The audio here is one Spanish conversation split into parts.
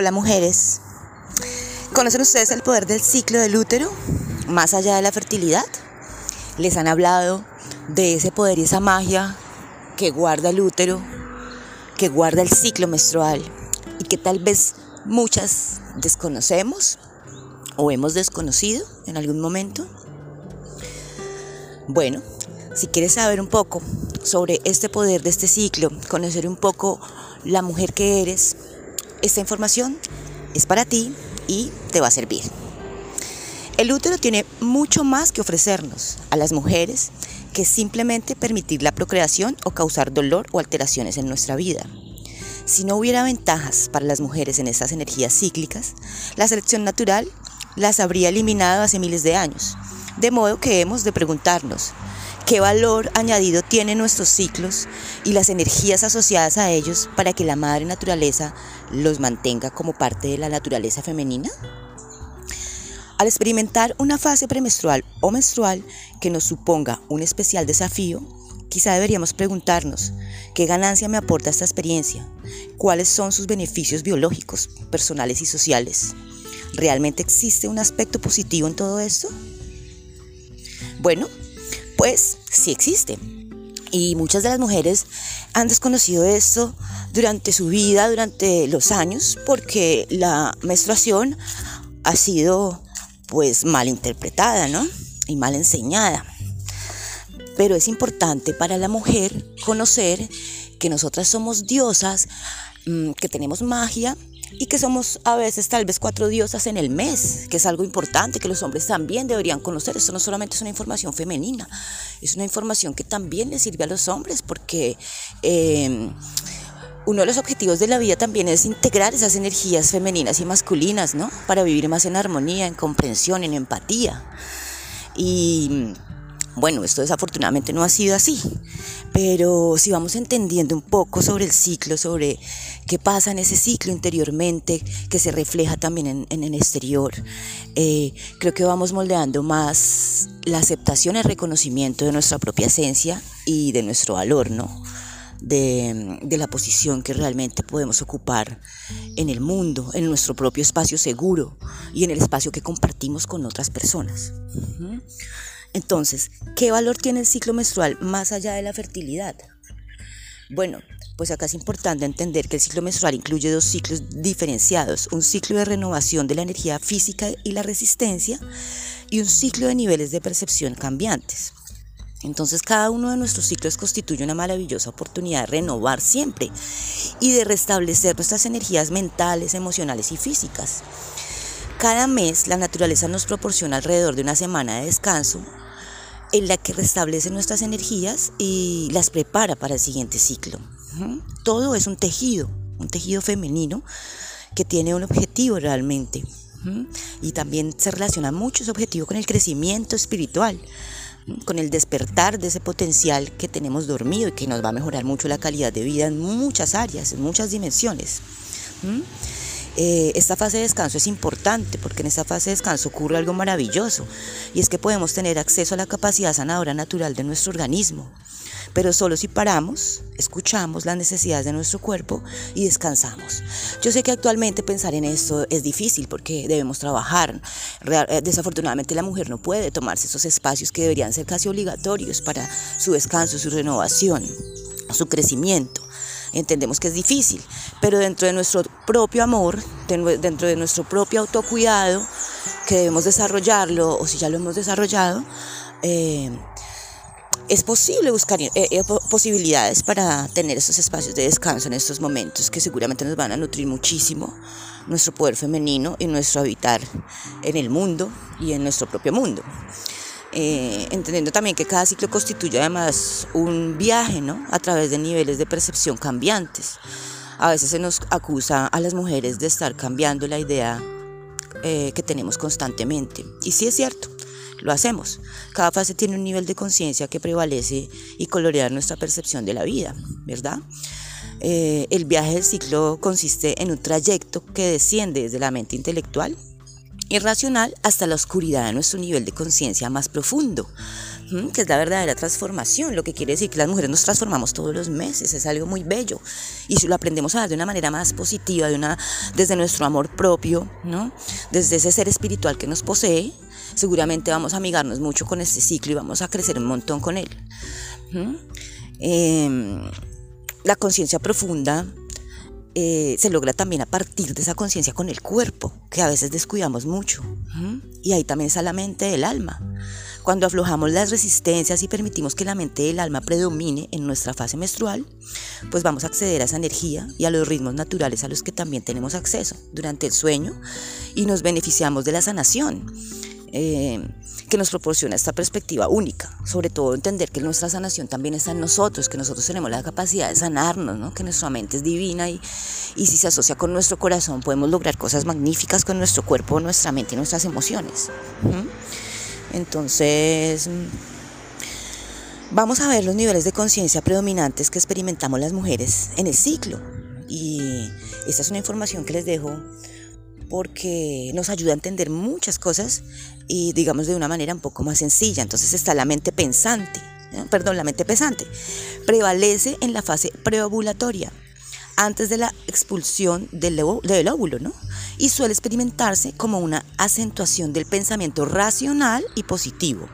Hola mujeres. ¿Conocen ustedes el poder del ciclo del útero más allá de la fertilidad? ¿Les han hablado de ese poder y esa magia que guarda el útero, que guarda el ciclo menstrual y que tal vez muchas desconocemos o hemos desconocido en algún momento? Bueno, si quieres saber un poco sobre este poder de este ciclo, conocer un poco la mujer que eres, esta información es para ti y te va a servir. El útero tiene mucho más que ofrecernos a las mujeres que simplemente permitir la procreación o causar dolor o alteraciones en nuestra vida. Si no hubiera ventajas para las mujeres en estas energías cíclicas, la selección natural las habría eliminado hace miles de años. De modo que hemos de preguntarnos, qué valor añadido tienen nuestros ciclos y las energías asociadas a ellos para que la madre naturaleza los mantenga como parte de la naturaleza femenina? Al experimentar una fase premenstrual o menstrual que nos suponga un especial desafío, quizá deberíamos preguntarnos, ¿qué ganancia me aporta esta experiencia? ¿Cuáles son sus beneficios biológicos, personales y sociales? ¿Realmente existe un aspecto positivo en todo esto? Bueno, pues sí existe. Y muchas de las mujeres han desconocido esto durante su vida, durante los años, porque la menstruación ha sido pues mal interpretada, ¿no? Y mal enseñada. Pero es importante para la mujer conocer que nosotras somos diosas, mm, que tenemos magia y que somos a veces tal vez cuatro diosas en el mes, que es algo importante que los hombres también deberían conocer. Eso no solamente es una información femenina, es una información que también le sirve a los hombres porque... Em, uno de los objetivos de la vida también es integrar esas energías femeninas y masculinas, ¿no? Para vivir más en armonía, en comprensión, en empatía. Y bueno, esto desafortunadamente no ha sido así, pero si vamos entendiendo un poco sobre el ciclo, sobre qué pasa en ese ciclo interiormente, que se refleja también en, el exterior, eh, creo que vamos moldeando más la aceptación el reconocimiento de nuestra propia esencia y de nuestro valor, ¿no? De, la posición que realmente podemos ocupar en el mundo, en nuestro propio espacio seguro y en el espacio que compartimos con otras personas. Entonces, ¿qué valor tiene el ciclo menstrual más allá de la fertilidad? Bueno, pues acá es importante entender que el ciclo menstrual incluye dos ciclos diferenciados, un ciclo de renovación de la energía física y la resistencia y un ciclo de niveles de percepción cambiantes. Entonces cada uno de nuestros ciclos constituye una maravillosa oportunidad de renovar siempre y de restablecer nuestras energías mentales, emocionales y físicas. Cada mes la naturaleza nos proporciona alrededor de una semana de descanso en la que restablece nuestras energías y las prepara para el siguiente ciclo. Todo es un tejido, un tejido femenino que tiene un objetivo realmente. Y también se relaciona mucho ese objetivo con el crecimiento espiritual, con el despertar de ese potencial que tenemos dormido y que nos va a mejorar mucho la calidad de vida en muchas áreas, en muchas dimensiones. Eh, esta fase de descanso es importante porque en esta fase de descanso ocurre algo maravilloso y es que podemos tener acceso a la capacidad sanadora natural de nuestro organismo, pero solo si paramos, escuchamos las necesidades de nuestro cuerpo y descansamos. Yo sé que actualmente pensar en esto es difícil porque debemos trabajar. Eh, desafortunadamente la mujer no puede tomarse esos espacios que deberían ser casi obligatorios para su descanso, su renovación, su crecimiento entendemos que es difícil, pero dentro de nuestro propio amor, dentro de nuestro propio autocuidado, que debemos desarrollarlo, o si ya lo hemos desarrollado, eh, es posible buscar eh, eh, posibilidades para tener esos espacios de descanso en estos momentos que seguramente nos van a nutrir muchísimo nuestro poder femenino y nuestro habitar en el mundo y en nuestro propio mundo. Eh, entendiendo también que cada ciclo constituye además un viaje ¿no? a través de niveles de percepción cambiantes. A veces se nos acusa a las mujeres de estar cambiando la idea eh, que tenemos constantemente. Y sí es cierto, lo hacemos. Cada fase tiene un nivel de conciencia que prevalece y colorea nuestra percepción de la vida, ¿verdad? Eh, el viaje del ciclo consiste en un trayecto que desciende desde la mente intelectual irracional hasta la oscuridad de nuestro nivel de conciencia más profundo, que es la verdadera transformación, lo que quiere decir que las mujeres nos transformamos todos los meses, es algo muy bello. Y si lo aprendemos a dar de una manera más positiva, de una, desde nuestro amor propio, ¿no? desde ese ser espiritual que nos posee, seguramente vamos a amigarnos mucho con este ciclo y vamos a crecer un montón con él. Em, la conciencia profunda eh, se logra también a partir de esa conciencia con el cuerpo, que a veces descuidamos mucho. Y ahí también está la mente del alma. Cuando aflojamos las resistencias y permitimos que la mente del alma predomine en nuestra fase menstrual, pues vamos a acceder a esa energía y a los ritmos naturales a los que también tenemos acceso durante el sueño y nos beneficiamos de la sanación. Eh, que nos proporciona esta perspectiva única, sobre todo entender que nuestra sanación también está en nosotros, que nosotros tenemos la capacidad de sanarnos, ¿no? que nuestra mente es divina y, y si se asocia con nuestro corazón podemos lograr cosas magníficas con nuestro cuerpo, nuestra mente y nuestras emociones. Entonces, vamos a ver los niveles de conciencia predominantes que experimentamos las mujeres en el ciclo. Y esta es una información que les dejo porque nos ayuda a entender muchas cosas y digamos de una manera un poco más sencilla. Entonces está la mente pensante, perdón, la mente pesante. Prevalece en la fase preovulatoria, antes de la expulsión del, del óvulo, ¿no? Y suele experimentarse como una acentuación del pensamiento racional y positivo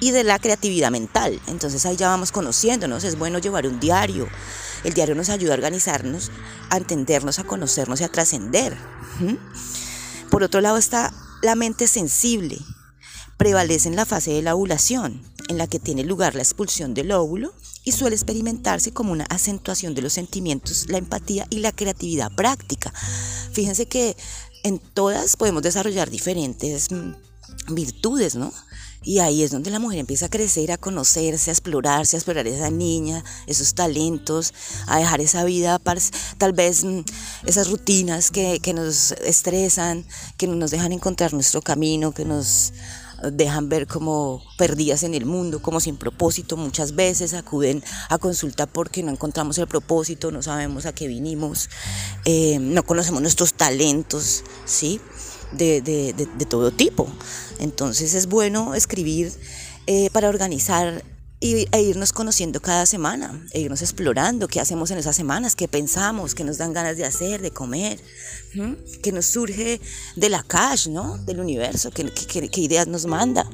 y de la creatividad mental. Entonces ahí ya vamos conociéndonos, es bueno llevar un diario. El diario nos ayuda a organizarnos, a entendernos, a conocernos y a trascender. Por otro lado está la mente sensible. Prevalece en la fase de la ovulación, en la que tiene lugar la expulsión del óvulo y suele experimentarse como una acentuación de los sentimientos, la empatía y la creatividad práctica. Fíjense que en todas podemos desarrollar diferentes mm, virtudes, ¿no? Y ahí es donde la mujer empieza a crecer, a conocerse, a explorarse, a explorar esa niña, esos talentos, a dejar esa vida, tal vez mm, esas rutinas que, que nos estresan, que no nos dejan encontrar nuestro camino, que nos dejan ver como perdidas en el mundo, como sin propósito. Muchas veces acuden a consulta porque no encontramos el propósito, no sabemos a qué vinimos, eh, no conocemos nuestros talentos, ¿sí? De, de, de todo tipo. Entonces es bueno escribir eh, para organizar e irnos conociendo cada semana, e irnos explorando qué hacemos en esas semanas, qué pensamos, qué nos dan ganas de hacer, de comer, qué nos surge de la cash, ¿no? del universo, qué, qué, ideas nos manda,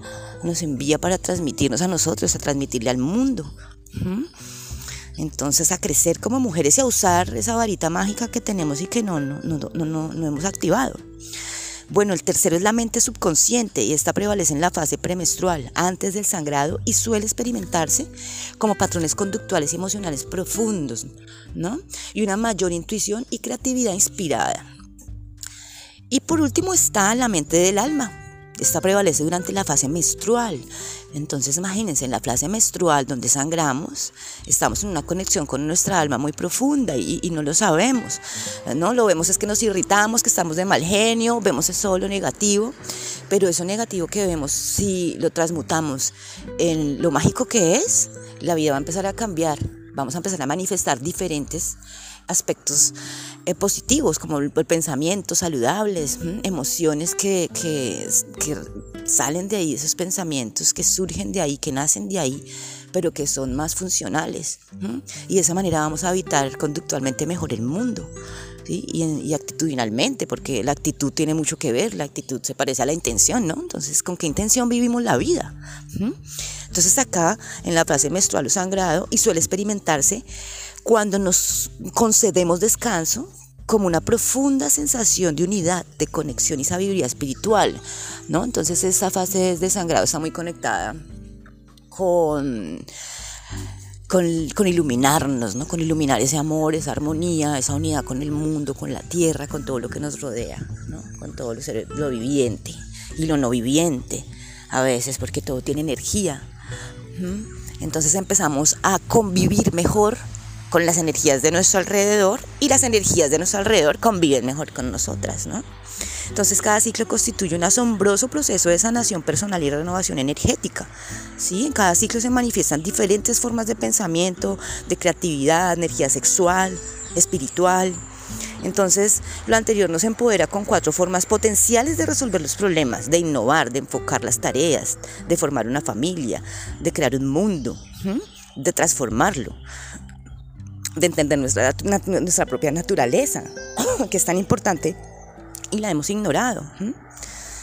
nos envía para transmitirnos a nosotros, a transmitirle al mundo. Entonces a crecer como mujeres y a usar esa varita mágica que tenemos y que no, no, no, no, no hemos activado. Bueno, el tercero es la mente subconsciente y esta prevalece en la fase premenstrual, antes del sangrado y suele experimentarse como patrones conductuales y emocionales profundos, ¿no? Y una mayor intuición y creatividad inspirada. Y por último está la mente del alma, esta prevalece durante la fase menstrual. Entonces imagínense, en la fase menstrual donde sangramos, estamos en una conexión con nuestra alma muy profunda y, no lo sabemos. ¿no? Lo vemos es que nos irritamos, que estamos de mal genio, vemos eso lo negativo, pero eso negativo que vemos, si lo transmutamos en lo mágico que es, la vida va a empezar a cambiar. Vamos a empezar a manifestar diferentes aspectos eh, positivos como el, pensamiento saludables, emociones que, que, salen de ahí, esos pensamientos que surgen de ahí, que nacen de ahí, pero que son más funcionales. Y de esa manera vamos a habitar conductualmente mejor el mundo. Y, y, actitudinalmente, porque la actitud tiene mucho que ver, la actitud se parece a la intención, ¿no? Entonces, ¿con qué intención vivimos la vida? Entonces, acá en la frase menstrual o sangrado, y suele experimentarse cuando nos concedemos descanso como una profunda sensación de unidad, de conexión y sabiduría espiritual, ¿no? Entonces esa fase de sangrado está muy conectada con, con, iluminarnos, ¿no? Con iluminar ese amor, esa armonía, esa unidad con el mundo, con la tierra, con todo lo que nos rodea, ¿no? Con todo lo, lo viviente y lo no viviente, a veces porque todo tiene energía. Entonces empezamos a convivir mejor con las energías de nuestro alrededor y las energías de nuestro alrededor conviven mejor con nosotras, ¿no? Entonces cada ciclo constituye un asombroso proceso de sanación personal y renovación energética. ¿sí? En cada ciclo se manifiestan diferentes formas de pensamiento, de creatividad, energía sexual, espiritual, Entonces, lo anterior nos empodera con cuatro formas potenciales de resolver los problemas, de innovar, de enfocar las tareas, de formar una familia, de crear un mundo, de transformarlo, de entender nuestra, nuestra propia naturaleza, que es tan importante y la hemos ignorado.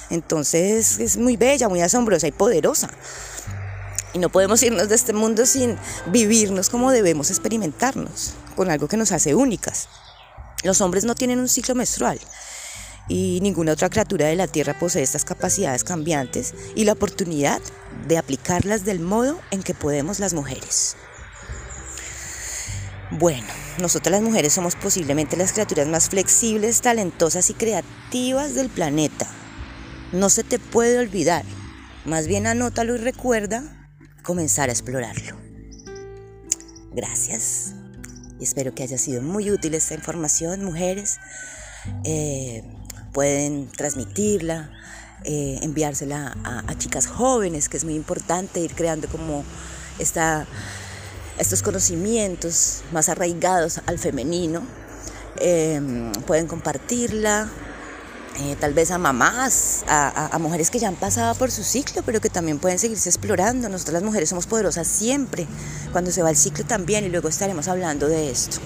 Entonces es muy bella, muy asombrosa y poderosa. Y no podemos irnos de este mundo sin vivirnos como debemos experimentarnos, con algo que nos hace únicas. Los hombres no tienen un ciclo menstrual y ninguna otra criatura de la Tierra posee estas capacidades cambiantes y la oportunidad de aplicarlas del modo en que podemos las mujeres. Bueno, nosotras las mujeres somos posiblemente las criaturas más flexibles, talentosas y creativas del planeta. No se te puede olvidar, más bien anótalo y recuerda comenzar a explorarlo. Gracias espero que haya sido muy útil esta información, mujeres. Eh, pueden transmitirla, eh, enviársela a, chicas jóvenes, que es muy importante ir creando como esta, estos conocimientos más arraigados al femenino. Eh, pueden compartirla, eh, tal vez a mamás, a, mujeres que ya han pasado por su ciclo, pero que también pueden seguirse explorando. Nosotras las mujeres somos poderosas siempre, cuando se va el ciclo también, y luego estaremos hablando de esto.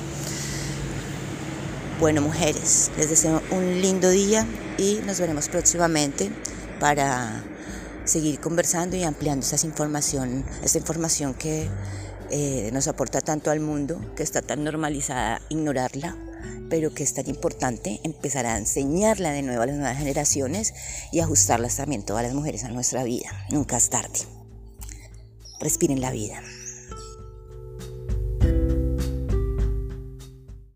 Bueno, mujeres, les deseo un lindo día y nos veremos próximamente para seguir conversando y ampliando esta información, esta información que eh, nos aporta tanto al mundo, que está tan normalizada ignorarla pero que es tan importante empezar a enseñarla de nuevo a las nuevas generaciones y ajustarlas también todas las mujeres a nuestra vida. Nunca es tarde. Respiren la vida.